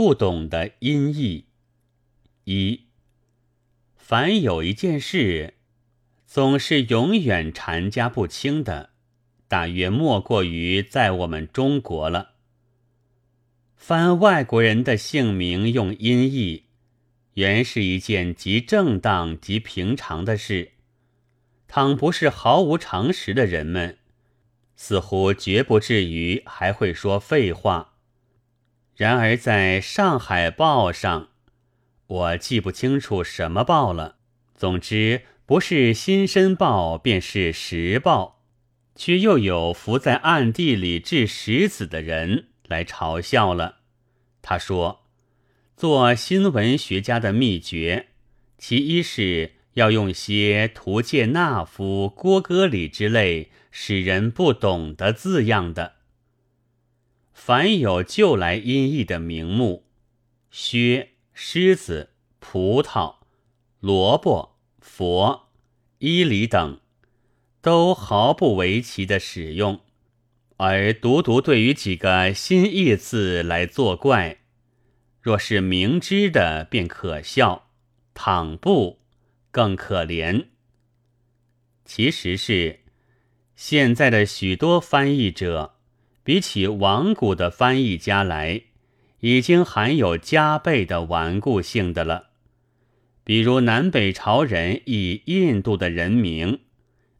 不懂的音译。一，凡有一件事，总是永远缠加不清的，大约莫过于在我们中国了。翻外国人的姓名用音译，原是一件极正当极平常的事。倘不是毫无常识的人们，似乎绝不至于还会说废话。然而在上海报上，我记不清楚什么报了。总之，不是《新申报》便是《时报》，却又有伏在暗地里掷石子的人来嘲笑了。他说：“做新闻学家的秘诀，其一是要用些图介纳夫、郭歌里之类使人不懂的字样的。凡有旧来音译的名目，薛、狮子、葡萄、萝卜、佛、伊犁等，都毫不为奇的使用。”而独独对于几个新义字来作怪，若是明知的便可笑，倘不更可怜。其实是现在的许多翻译者，比起亡古的翻译家来，已经含有加倍的顽固性的了。比如南北朝人译印度的人名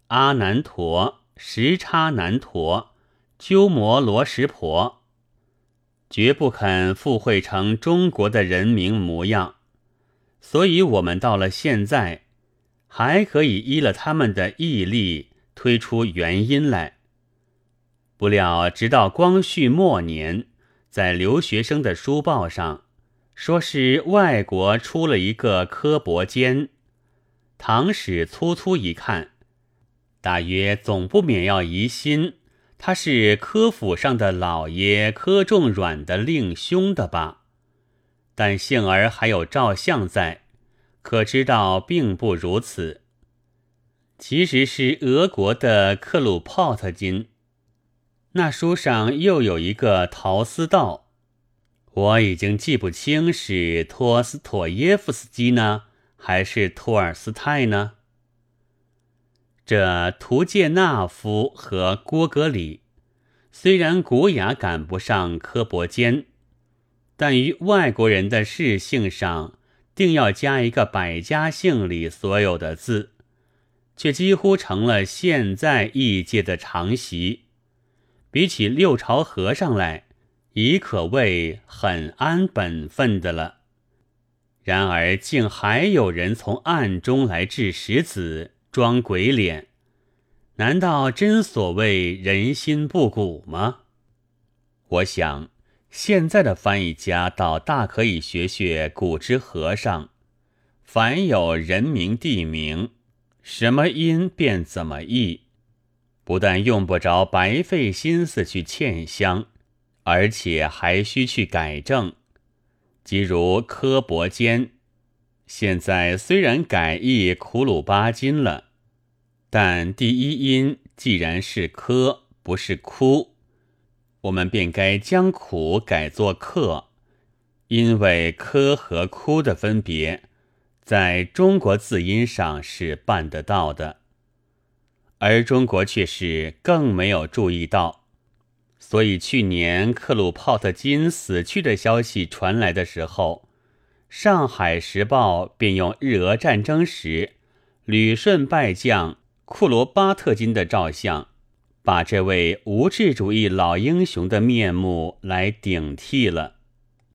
阿难陀、什叉难陀。鸠摩罗什婆绝不肯附会成中国的人名模样，所以我们到了现在，还可以依了他们的毅力推出原因来。不料直到光绪末年，在留学生的书报上，说是外国出了一个柯伯坚，唐史粗粗一看，大约总不免要疑心。他是科府上的老爷柯仲阮的令兄的吧？但幸而还有照相在，可知道并不如此。其实是俄国的克鲁泡特金。那书上又有一个陶思道，我已经记不清是托斯妥耶夫斯基呢，还是托尔斯泰呢？这图介纳夫和郭格里，虽然古雅赶不上柯伯坚，但于外国人的事性上，定要加一个百家姓里所有的字，却几乎成了现在译界的常习。比起六朝和尚来，已可谓很安本分的了。然而，竟还有人从暗中来掷石子。装鬼脸，难道真所谓人心不古吗？我想，现在的翻译家倒大可以学学古之和尚，凡有人名地名，什么音便怎么译，不但用不着白费心思去欠香，而且还需去改正。即如柯伯坚。现在虽然改译苦鲁巴金了，但第一音既然是科，不是哭，我们便该将苦改作克，因为科和哭的分别，在中国字音上是办得到的，而中国却是更没有注意到，所以去年克鲁泡特金死去的消息传来的时候。上海时报便用日俄战争时旅顺败将库罗巴特金的照相，把这位无智主义老英雄的面目来顶替了。